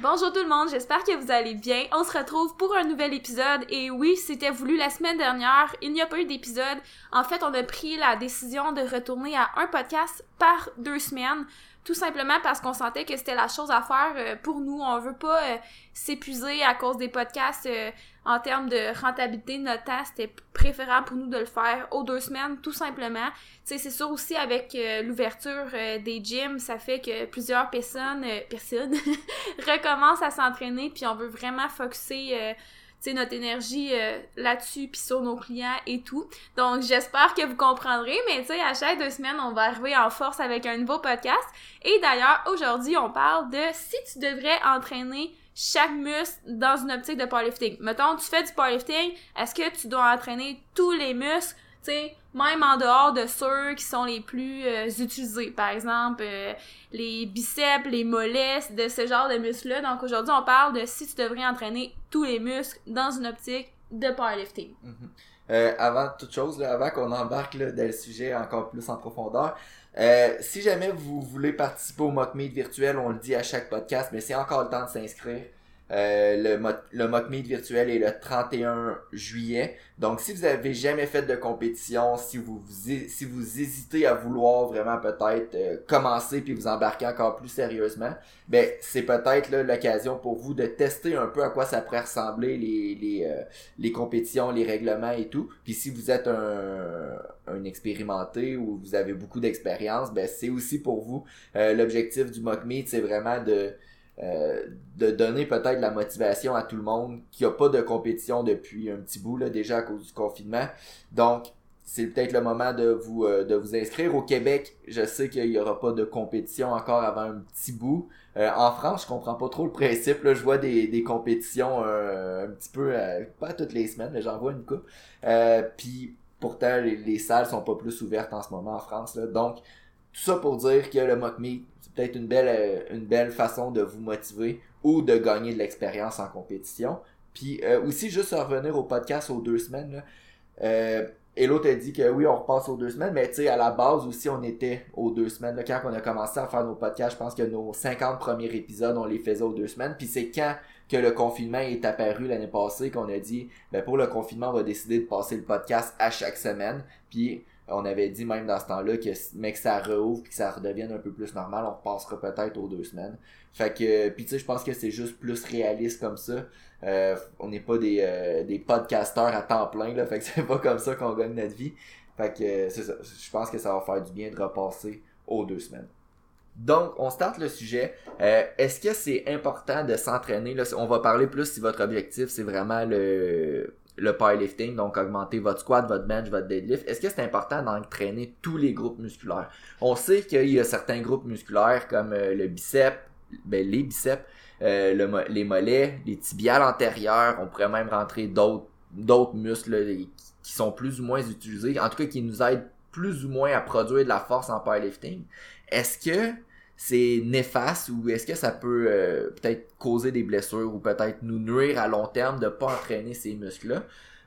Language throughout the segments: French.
Bonjour tout le monde, j'espère que vous allez bien. On se retrouve pour un nouvel épisode et oui, c'était voulu la semaine dernière, il n'y a pas eu d'épisode. En fait, on a pris la décision de retourner à un podcast par deux semaines tout simplement parce qu'on sentait que c'était la chose à faire euh, pour nous. On veut pas euh, s'épuiser à cause des podcasts euh, en termes de rentabilité de notre temps. C'était préférable pour nous de le faire aux deux semaines, tout simplement. Tu sais, c'est sûr aussi avec l'ouverture des gyms, ça fait que plusieurs personnes, personnes recommencent à s'entraîner, puis on veut vraiment focuser notre énergie euh, là-dessus puis sur nos clients et tout. Donc j'espère que vous comprendrez, mais tu sais à chaque deux semaines on va arriver en force avec un nouveau podcast. Et d'ailleurs aujourd'hui on parle de si tu devrais entraîner chaque muscle dans une optique de powerlifting. Mettons tu fais du powerlifting, est-ce que tu dois entraîner tous les muscles sais, même en dehors de ceux qui sont les plus euh, utilisés, par exemple euh, les biceps, les mollets, de ce genre de muscles-là. Donc aujourd'hui, on parle de si tu devrais entraîner tous les muscles dans une optique de powerlifting. Mm-hmm. Euh, avant toute chose, avant qu'on embarque là, dans le sujet encore plus en profondeur, si jamais vous voulez participer au mock meet virtuel, on le dit à chaque podcast, mais c'est encore le temps de s'inscrire. Euh, le, le mock meet virtuel est le 31 juillet. Donc, si vous avez jamais fait de compétition, si vous, si vous hésitez à vouloir vraiment peut-être euh, commencer puis vous embarquer encore plus sérieusement, ben c'est peut-être l'occasion pour vous de tester un peu à quoi ça pourrait ressembler les les, euh, les compétitions, les règlements et tout. Puis si vous êtes un, un expérimenté ou vous avez beaucoup d'expérience, ben c'est aussi pour vous. L'objectif du mock meet, c'est vraiment de euh, de donner peut-être la motivation à tout le monde qui a pas de compétition depuis un petit bout là, déjà à cause du confinement. Donc c'est peut-être le moment de vous euh, de vous inscrire au Québec. Je sais qu'il y aura pas de compétition encore avant un petit bout. Euh, en France, je comprends pas trop le principe. Là, je vois des, des compétitions un petit peu pas toutes les semaines, mais j'en vois une coupe. Puis pourtant les, les, salles sont pas plus ouvertes en ce moment en France. Là. Donc tout ça pour dire que le mock meet peut-être une belle, euh, une belle façon de vous motiver ou de gagner de l'expérience en compétition. Puis euh, aussi, juste revenir au podcast aux deux semaines. Là, et l'autre a dit que oui, on repasse aux deux semaines, mais tu sais, à la base aussi, on était aux deux semaines. Là, quand on a commencé à faire nos podcasts, je pense que nos 50 premiers épisodes, on les faisait aux deux semaines. Puis c'est quand que le confinement est apparu l'année passée qu'on a dit, ben pour le confinement, on va décider de passer le podcast à chaque semaine. Puis on avait dit même dans ce temps-là que mais que ça rouvre que ça redevienne un peu plus normal, on repassera peut-être aux deux semaines. Fait que puis tu sais je pense que c'est juste plus réaliste comme ça. Euh, on n'est pas des, euh, des podcasteurs à temps plein là, fait que c'est pas comme ça qu'on gagne notre vie. Fait que ça, je pense que ça va faire du bien de repasser aux deux semaines. Donc, on starte le sujet. Euh, est-ce que c'est important de s'entraîner? On va parler plus si votre objectif, c'est vraiment le le powerlifting, donc augmenter votre squat, votre bench, votre deadlift, est-ce que c'est important d'entraîner tous les groupes musculaires? On sait qu'il y a certains groupes musculaires comme euh, le bicep, ben, les biceps, euh, le, les mollets, les tibiales antérieures, on pourrait même rentrer d'autres muscles qui sont plus ou moins utilisés, en tout cas qui nous aident plus ou moins à produire de la force en powerlifting. Est-ce que c'est néfaste ou est-ce que ça peut euh, peut-être causer des blessures ou peut-être nous nuire à long terme de pas entraîner ces muscles-là?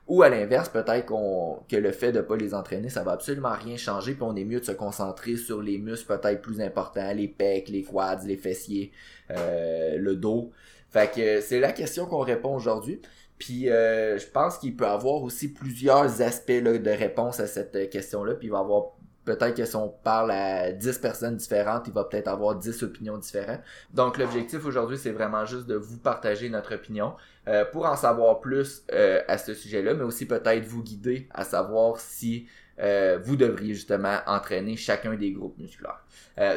Ou à l'inverse, peut-être qu'on que le fait de pas les entraîner, ça va absolument rien changer, puis on est mieux de se concentrer sur les muscles peut-être plus importants, les pecs, les quads, les fessiers, euh, le dos. Fait que c'est la question qu'on répond aujourd'hui. Puis euh, je pense qu'il peut avoir aussi plusieurs aspects de réponse à cette question-là, puis il va avoir peut-être que si on parle à 10 personnes différentes, il va peut-être avoir 10 opinions différentes. Donc l'objectif aujourd'hui, c'est vraiment juste de vous partager notre opinion euh, pour en savoir plus euh, à ce sujet-là, mais aussi peut-être vous guider à savoir si euh, vous devriez justement entraîner chacun des groupes musculaires.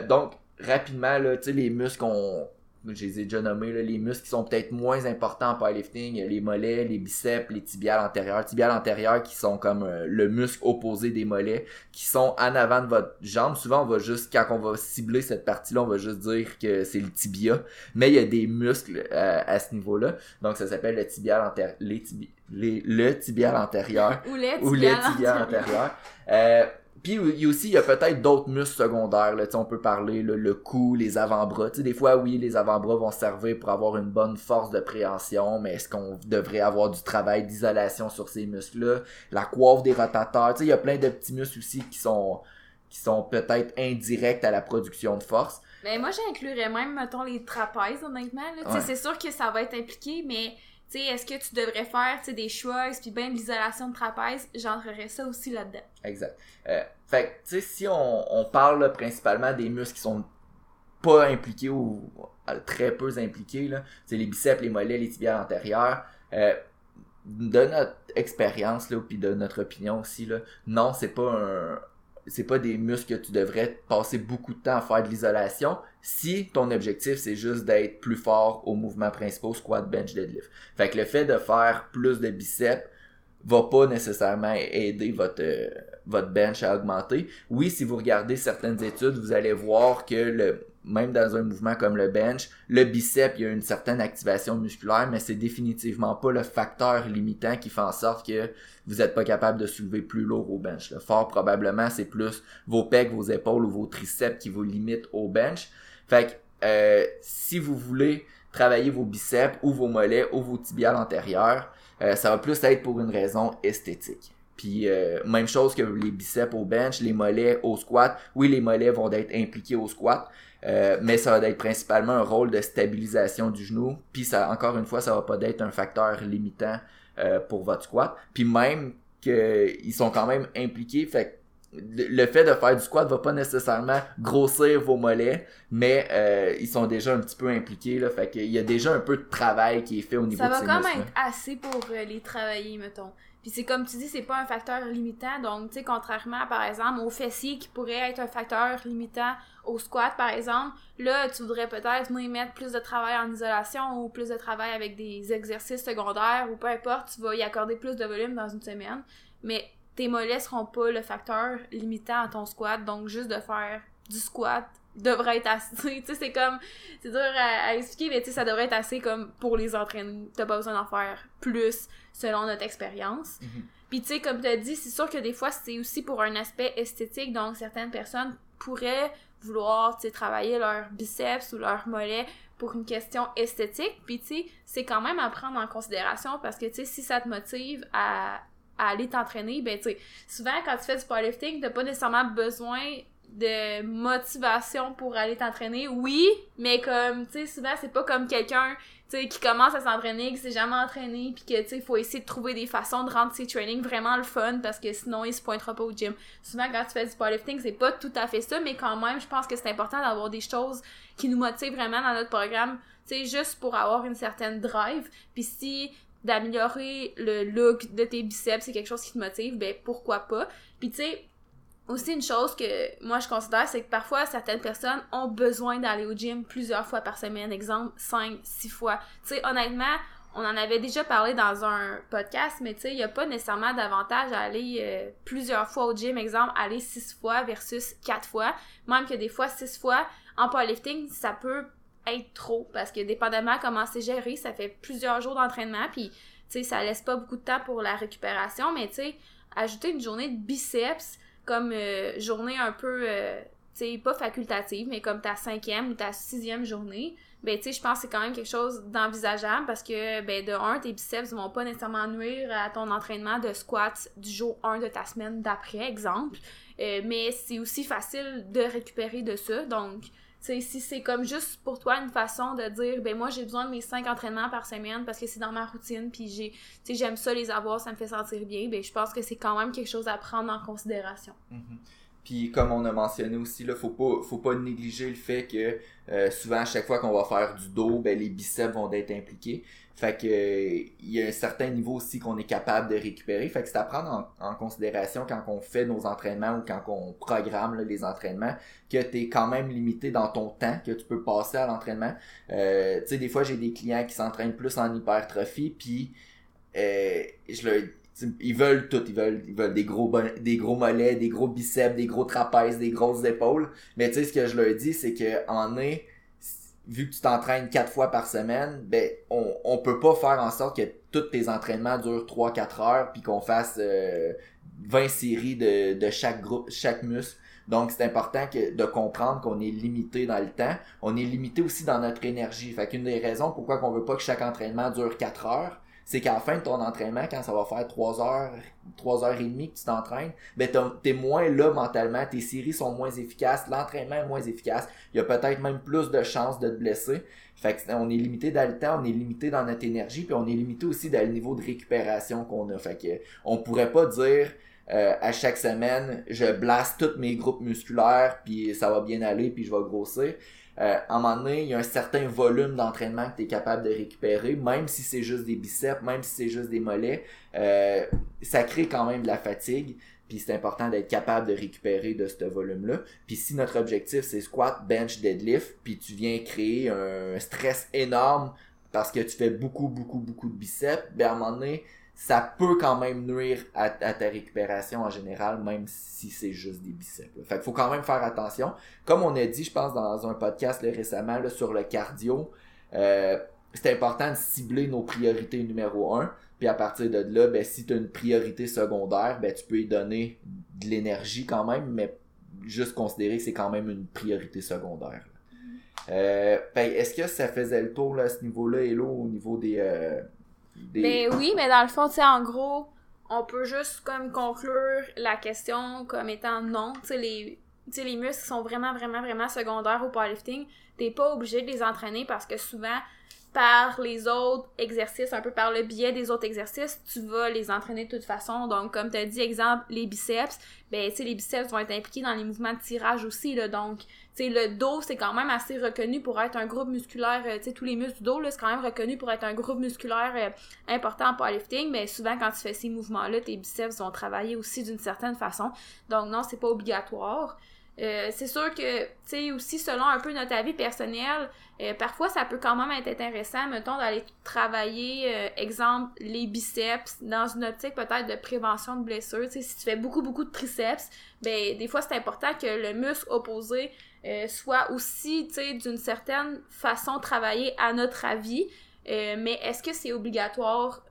donc rapidement, là, les muscles qu'on je les ai déjà nommés, les muscles qui sont peut-être moins importants en powerlifting, les mollets, les biceps, les tibiales antérieures. Tibiales antérieures qui sont comme euh, le muscle opposé des mollets, qui sont en avant de votre jambe. Souvent, on va juste, quand on va cibler cette partie-là, on va juste dire que c'est le tibia. Mais il y a des muscles euh, à ce niveau-là. Donc, ça s'appelle le tibial antérieur. Les les, le tibial antérieur. ou les tibiales, antérieurs. Euh, puis il y a aussi, il y a peut-être d'autres muscles secondaires. Là, on peut parler le cou, les avant-bras. Des fois, oui, les avant-bras vont servir pour avoir une bonne force de préhension, mais est-ce qu'on devrait avoir du travail d'isolation sur ces muscles-là? La coiffe des rotateurs. Il y a plein de petits muscles aussi qui sont qui sont peut-être indirects à la production de force. Mais moi, j'inclurais même, mettons, les trapèzes, honnêtement. Ouais. C'est sûr que ça va être impliqué, mais est-ce que tu devrais faire des shrugs puis bien de l'isolation de trapèze? J'entrerais ça aussi là-dedans. Exact. Euh, fait si on, parle principalement des muscles qui sont pas impliqués ou euh, très peu impliqués, c'est les biceps, les mollets, les tibiales antérieurs, euh, de notre expérience, là, puis de notre opinion aussi, là, non, c'est pas un... C'est pas des muscles que tu devrais passer beaucoup de temps à faire de l'isolation si ton objectif c'est juste d'être plus fort aux mouvements principaux, squat, bench, deadlift. Fait que le fait de faire plus de biceps va pas nécessairement aider votre, euh, votre bench à augmenter. Oui, si vous regardez certaines études, vous allez voir que le, même dans un mouvement comme le bench, le bicep, il y a une certaine activation musculaire, mais c'est définitivement pas le facteur limitant qui fait en sorte que vous n'êtes pas capable de soulever plus lourd au bench. Le fort, probablement, c'est plus vos pecs, vos épaules ou vos triceps qui vous limitent au bench. Fait que, euh, si vous voulez travailler vos biceps ou vos mollets ou vos tibiales antérieurs, euh, ça va plus être pour une raison esthétique. Puis euh, même chose que les biceps au bench, les mollets au squat. Oui, les mollets vont être impliqués au squat, euh, mais ça va être principalement un rôle de stabilisation du genou. Puis ça, encore une fois, ça va pas être un facteur limitant euh, pour votre squat. Puis même qu'ils sont quand même impliqués, fait le fait de faire du squat va pas nécessairement grossir vos mollets, mais euh, ils sont déjà un petit peu impliqués là, fait qu'il y a déjà un peu de travail qui est fait au niveau Ça de va ces quand même être assez pour euh, les travailler, mettons. Puis c'est comme tu dis, c'est pas un facteur limitant. Donc, tu sais, contrairement, par exemple, au fessier qui pourrait être un facteur limitant au squat, par exemple, là, tu voudrais peut-être moi, mettre plus de travail en isolation ou plus de travail avec des exercices secondaires ou peu importe, tu vas y accorder plus de volume dans une semaine. Mais tes mollets seront pas le facteur limitant à ton squat. Donc, juste de faire du squat devrait être assez. Tu sais, c'est comme. C'est dur à, à expliquer, mais tu sais, ça devrait être assez comme pour les entraîner. T'as pas besoin d'en faire plus selon notre expérience. Mhm. Puis tu sais, comme tu as dit, c'est sûr que des fois, c'est aussi pour un aspect esthétique. Donc, certaines personnes pourraient vouloir, tu sais, travailler leur biceps ou leur mollet pour une question esthétique. Puis tu sais, c'est quand même à prendre en considération parce que tu sais, si ça te motive à, aller t'entraîner, ben tu sais, souvent quand tu fais du powerlifting, t'as pas nécessairement besoin de motivation pour aller t'entraîner. Oui, mais comme, tu sais, souvent c'est pas comme quelqu'un, tu sais, qui commence à s'entraîner, qui s'est jamais entraîné, puis que, tu sais, il faut essayer de trouver des façons de rendre ses trainings vraiment le fun parce que sinon il se pointera pas au gym. Souvent quand tu fais du powerlifting, c'est pas tout à fait ça, mais quand même, je pense que c'est important d'avoir des choses qui nous motivent vraiment dans notre programme, tu sais, juste pour avoir une certaine drive. Puis si d'améliorer le look de tes biceps, c'est quelque chose qui te motive, ben pourquoi pas? Puis tu sais, aussi une chose que moi je considère, c'est que parfois certaines personnes ont besoin d'aller au gym plusieurs fois par semaine, exemple 5, 6 fois. Tu sais, honnêtement, on en avait déjà parlé dans un podcast, mais tu sais, il n'y a pas nécessairement d'avantage à aller euh, plusieurs fois au gym, exemple, aller 6 fois versus 4 fois. Même que des fois, 6 fois en powerlifting, ça peut trop parce que dépendamment comment c'est géré, ça fait plusieurs jours d'entraînement, puis tu sais, ça laisse pas beaucoup de temps pour la récupération, mais tu sais, ajouter une journée de biceps comme euh, journée un peu, euh, tu sais, pas facultative, mais comme ta cinquième ou ta sixième journée, ben, tu sais, je pense que c'est quand même quelque chose d'envisageable parce que, ben, de un, tes biceps vont pas nécessairement nuire à ton entraînement de squat du jour 1 de ta semaine d'après, exemple. Euh, mais c'est aussi facile de récupérer de ça, donc, si c'est comme juste pour toi une façon de dire, ben, moi, j'ai besoin de mes cinq entraînements par semaine parce que c'est dans ma routine, puis j'ai, tu j'aime ça les avoir, ça me fait sentir bien, ben, je pense que c'est quand même quelque chose à prendre en considération. Mhm. Puis comme on a mentionné aussi, là, faut pas, faut pas négliger le fait que euh, souvent à chaque fois qu'on va faire du dos, ben les biceps vont être impliqués. Fait que il y a un certain niveau aussi qu'on est capable de récupérer. Fait que c'est à prendre en, en considération quand on fait nos entraînements ou quand on programme là, les entraînements, que tu es quand même limité dans ton temps que tu peux passer à l'entraînement. Euh, tu sais, des fois j'ai des clients qui s'entraînent plus en hypertrophie, puis euh, je leur ils veulent tout, ils veulent, ils veulent des gros bon- des gros mollets, des gros biceps, des gros trapèzes, des grosses épaules. Mais tu sais, ce que je leur dis, c'est que en est, vu que tu t'entraînes quatre fois par semaine, ben on, on peut pas faire en sorte que tous tes entraînements durent 3-4 heures puis qu'on fasse euh, 20 séries de, de chaque groupe, chaque muscle. Donc c'est important de comprendre qu'on est limité dans le temps. On est limité aussi dans notre énergie. Fait qu'une des raisons pourquoi qu'on veut pas que chaque entraînement dure 4 heures, c'est qu'à la fin de ton entraînement, quand ça va faire 3 heures, 3 heures et demie que tu t'entraînes, ben t'es moins là mentalement, tes séries sont moins efficaces, l'entraînement est moins efficace, il y a peut-être même plus de chances de te blesser. Fait que on est limité dans le temps, on est limité dans notre énergie, puis on est limité aussi dans le niveau de récupération qu'on a. Fait que on pourrait pas dire euh, à chaque semaine, je blaste tous mes groupes musculaires, puis ça va bien aller, puis je vais grossir. Euh, à un moment donné, il y a un certain volume d'entraînement que tu es capable de récupérer, même si c'est juste des biceps, même si c'est juste des mollets, euh, ça crée quand même de la fatigue. Puis c'est important d'être capable de récupérer de ce volume-là. Puis si notre objectif c'est squat, bench, deadlift, puis tu viens créer un stress énorme parce que tu fais beaucoup, beaucoup, beaucoup de biceps, ben à un moment donné, ça peut quand même nuire à, ta récupération en général, même si c'est juste des biceps. Fait qu'il faut quand même faire attention. Comme on a dit, je pense, dans un podcast récemment sur le cardio, euh, c'est important de cibler nos priorités numéro un. Puis à partir de là, ben, si tu as une priorité secondaire, ben, tu peux y donner de l'énergie quand même, mais juste considérer que c'est quand même une priorité secondaire. Euh, ben, est-ce que ça faisait le tour là, à ce niveau-là, Hello, au niveau des, euh, ben oui, mais dans le fond, tu sais, en gros, on peut juste comme conclure la question comme étant non. Tu sais, les, les muscles sont vraiment, vraiment, vraiment secondaires au powerlifting. T'es pas obligé de les entraîner parce que souvent, par les autres exercices, un peu par le biais des autres exercices, tu vas les entraîner de toute façon. Donc, comme tu as dit, exemple, les biceps, ben, tu sais, les biceps vont être impliqués dans les mouvements de tirage aussi, là. Donc, tu sais, le dos, c'est quand même assez reconnu pour être un groupe musculaire, euh, tu sais, tous les muscles du dos, là, c'est quand même reconnu pour être un groupe musculaire euh, important en powerlifting, mais souvent, quand tu fais ces mouvements-là, tes biceps vont travailler aussi d'une certaine façon. Donc, non, c'est pas obligatoire. Euh, c'est sûr que, tu sais, aussi selon un peu notre avis personnel, euh, parfois ça peut quand même être intéressant, mettons, d'aller travailler, euh, exemple, les biceps dans une optique peut-être de prévention de blessures. Tu sais, si tu fais beaucoup, beaucoup de triceps, ben, des fois c'est important que le muscle opposé soit aussi, tu sais, d'une certaine façon travaillé à notre avis. mais est-ce que c'est obligatoire?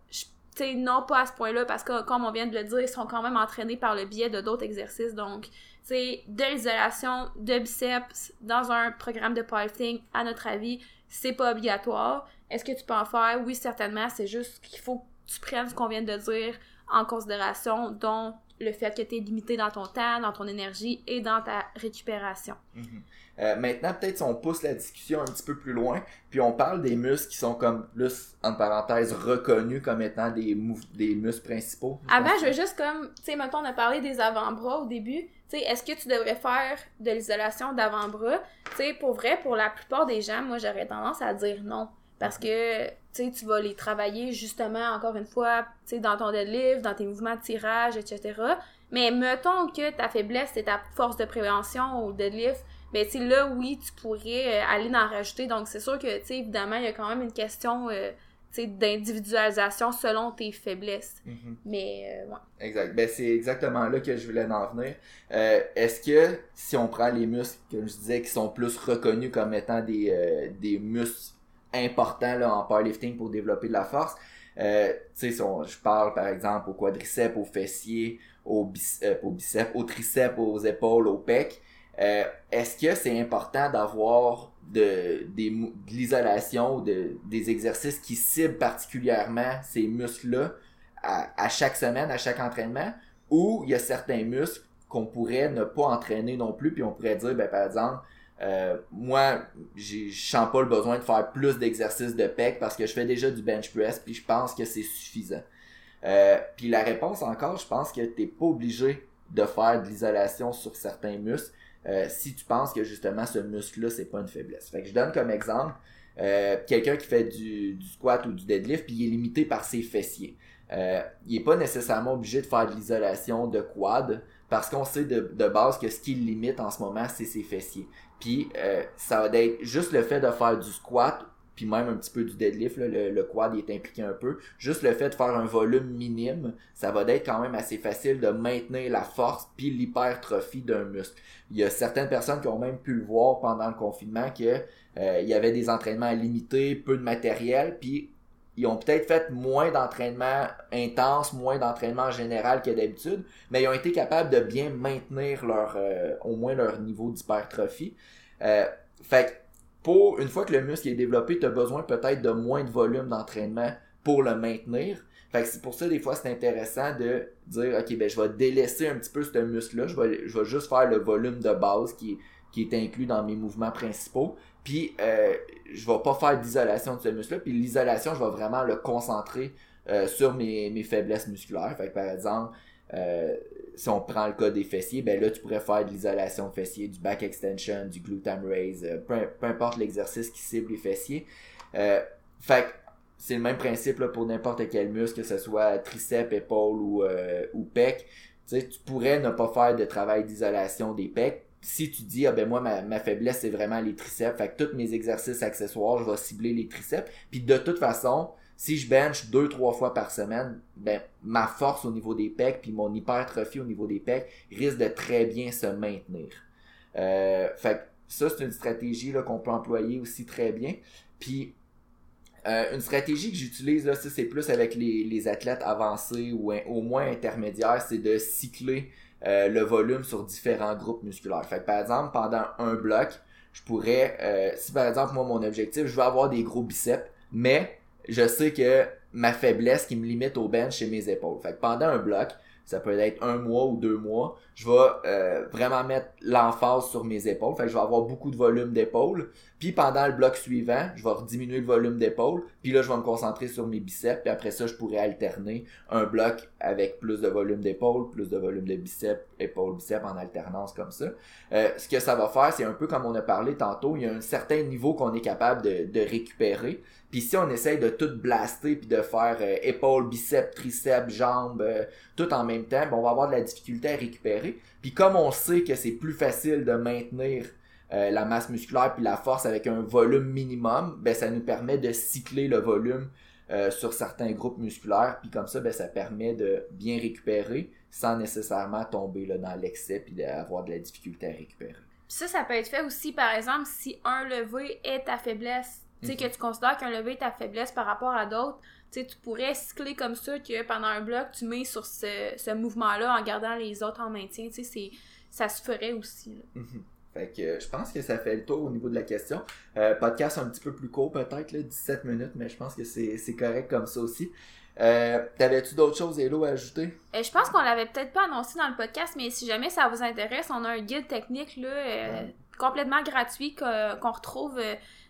Sais, non, pas à ce point-là, parce que, comme on vient de le dire, ils sont quand même entraînés par le biais de d'autres exercices, donc c'est de l'isolation de biceps dans un programme de powerlifting, à notre avis, c'est pas obligatoire. Est-ce que tu peux en faire? Oui, certainement. C'est juste qu'il faut que tu prennes ce qu'on vient de dire en considération, dont le fait que tu es limité dans ton temps, dans ton énergie et dans ta récupération. Mhm. Euh, maintenant, peut-être si on pousse la discussion un petit peu plus loin, puis on parle des muscles qui sont comme plus, en parenthèse, reconnus comme étant des, des muscles principaux. Avant, je veux juste comme, tu sais, mettons, on a parlé des avant-bras au début. Tu sais, est-ce que tu devrais faire de l'isolation d'avant-bras? Tu sais, pour vrai, pour la plupart des gens, moi, j'aurais tendance à dire non. Parce que, tu vas les travailler justement, encore une fois, dans ton deadlift, dans tes mouvements de tirage, etc. Mais mettons que ta faiblesse, c'est ta force de prévention au deadlift, ben, tu là, oui, tu pourrais euh, aller en rajouter. Donc, c'est sûr que, tu évidemment, il y a quand même une question, euh, d'individualisation selon tes faiblesses. Mm-hmm. Mais, euh, ouais. Exact. Ben, c'est exactement là que je voulais en venir. Est-ce que, si on prend les muscles, comme je disais, qui sont plus reconnus comme étant des, des muscles important là, en powerlifting pour développer de la force. Euh, tu sais, je parle par exemple au quadriceps, aux fessiers, aux, biceps, euh, aux biceps, aux triceps, aux épaules, aux pecs. Euh, est-ce que c'est important d'avoir de, l'isolation, de, des exercices qui ciblent particulièrement ces muscles-là à, à, chaque semaine, à chaque entraînement, ou il y a certains muscles qu'on pourrait ne pas entraîner non plus, puis on pourrait dire, ben, par exemple, euh, moi, je sens pas le besoin de faire plus d'exercices de pec parce que je fais déjà du bench press puis je pense que c'est suffisant. Euh, puis la réponse encore, je pense que t'es pas obligé de faire de l'isolation sur certains muscles euh, si tu penses que justement ce muscle-là c'est pas une faiblesse. Fait que je donne comme exemple quelqu'un qui fait du, du, squat ou du deadlift puis il est limité par ses fessiers. il est pas nécessairement obligé de faire de l'isolation de quad parce qu'on sait de, de, base que ce qui limite en ce moment, c'est ses fessiers. Puis euh, ça va être juste le fait de faire du squat, puis même un petit peu du deadlift, le, quad est impliqué un peu. Juste le fait de faire un volume minime, ça va être quand même assez facile de maintenir la force puis l'hypertrophie d'un muscle. Il y a certaines personnes qui ont même pu le voir pendant le confinement que euh, il y avait des entraînements limités, peu de matériel, puis ils ont peut-être fait moins d'entraînement intense, moins d'entraînement général que d'habitude, mais ils ont été capables de bien maintenir leur euh, au moins leur niveau d'hypertrophie. Euh, fait pour une fois que le muscle est développé, tu as besoin peut-être de moins de volume d'entraînement pour le maintenir. Fait que c'est pour ça, des fois, c'est intéressant de dire, OK, ben, je vais délaisser un petit peu ce muscle-là. Je vais, je vais juste faire le volume de base qui, qui est inclus dans mes mouvements principaux. Puis, euh, je vais pas faire d'isolation de ce muscle-là. Puis, l'isolation, je vais vraiment le concentrer euh, sur mes, mes faiblesses musculaires. Fait que, par exemple, euh, si on prend le cas des fessiers, ben là, tu pourrais faire de l'isolation de fessiers, du back extension, du glutame raise, euh, peu, peu, importe l'exercice qui cible les fessiers. Euh, fait que c'est le même principe là, pour n'importe quel muscle, que ce soit triceps, épaule ou, euh, ou pec. Tu sais, tu pourrais ne pas faire de travail d'isolation des pecs. Si tu dis, ah ben moi, ma, faiblesse, c'est vraiment les triceps, fait que tous mes exercices accessoires, je vais cibler les triceps. Puis de toute façon, si je bench deux, trois fois par semaine, ben, ma force au niveau des pecs puis mon hypertrophie au niveau des pecs risque de très bien se maintenir. Euh, fait que ça, c'est une stratégie qu'on peut employer aussi très bien. Puis euh, une stratégie que j'utilise, là, ça, c'est plus avec les athlètes avancés ou au moins intermédiaires, c'est de cycler euh, le volume sur différents groupes musculaires. Fait que, par exemple, pendant un bloc, je pourrais, euh, si par exemple, moi, mon objectif, je veux avoir des gros biceps, mais je sais que ma faiblesse qui me limite au bench, c'est mes épaules. Fait que pendant un bloc, ça peut être un mois ou deux mois, je vais euh, vraiment mettre l'emphase sur mes épaules. Fait que je vais avoir beaucoup de volume d'épaule. Puis pendant le bloc suivant, je vais diminuer le volume d'épaule. Puis là, je vais me concentrer sur mes biceps. Puis après ça, je pourrais alterner un bloc avec plus de volume d'épaule, plus de volume de biceps, épaule, biceps en alternance comme ça. Euh, ce que ça va faire, c'est un peu comme on a parlé tantôt, il y a un certain niveau qu'on est capable de, de récupérer. Puis si on essaye de tout blaster puis de faire euh, épaule, biceps, triceps, jambes, euh, tout en même temps, ben, on va avoir de la difficulté à récupérer. Puis comme on sait que c'est plus facile de maintenir euh, la masse musculaire puis la force avec un volume minimum, ben ça nous permet de cycler le volume sur certains groupes musculaires. Puis comme ça, ben ça permet de bien récupérer sans nécessairement tomber là, dans l'excès puis d'avoir de la difficulté à récupérer. Ça, ça peut être fait aussi, par exemple, si un levé est ta faiblesse tu sais, que tu considères qu'un levé est ta faiblesse par rapport à d'autres, tu sais, tu pourrais cycler comme ça que pendant un bloc, tu mets sur ce, ce mouvement-là en gardant les autres en maintien. Tu sais, ça se ferait aussi. Là. Mhm. Fait que euh, je pense que ça fait le tour au niveau de la question. Euh, podcast un petit peu plus court peut-être, 17 minutes, mais je pense que c'est correct comme ça aussi. Euh, T'avais-tu d'autres choses, Hello, à ajouter? Euh, je pense qu'on l'avait peut-être pas annoncé dans le podcast, mais si jamais ça vous intéresse, on a un guide technique là, euh, complètement gratuit qu'on retrouve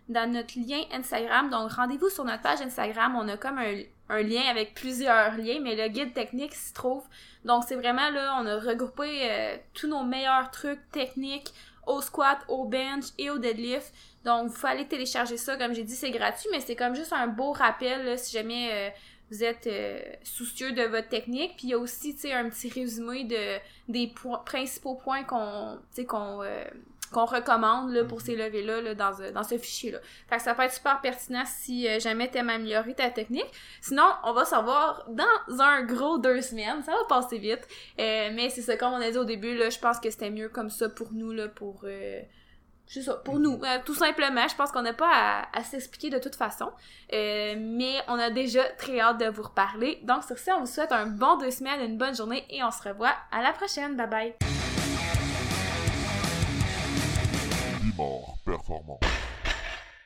dans notre lien Instagram. Donc, rendez-vous sur notre page Instagram. On a comme un, lien avec plusieurs liens, mais le guide technique s'y trouve. Donc, c'est vraiment là, on a regroupé euh, tous nos meilleurs trucs techniques au squat, au bench et au deadlift. Donc, vous aller télécharger ça. Comme j'ai dit, c'est gratuit, mais c'est comme juste un beau rappel là, si jamais euh, vous êtes euh, soucieux de votre technique. Puis il y a aussi, tu sais, un petit résumé de des principaux points qu'on, qu'on qu'on recommande là, pour mhm. ces levées-là là, dans, dans ce fichier-là. Fait que ça peut être super pertinent si euh, jamais t'aimes améliorer ta technique. Sinon, on va se revoir dans un gros deux semaines. Ça va passer vite. Euh, mais c'est ça, comme on a dit au début, là, je pense que c'était mieux comme ça pour nous, là, pour... Euh, c'est ça, pour nous, euh, tout simplement. Je pense qu'on n'a pas à, à s'expliquer de toute façon. mais on a déjà très hâte de vous reparler. Donc sur ça, on vous souhaite un bon deux semaines, une bonne journée et on se revoit à la prochaine. Bye bye! Performant.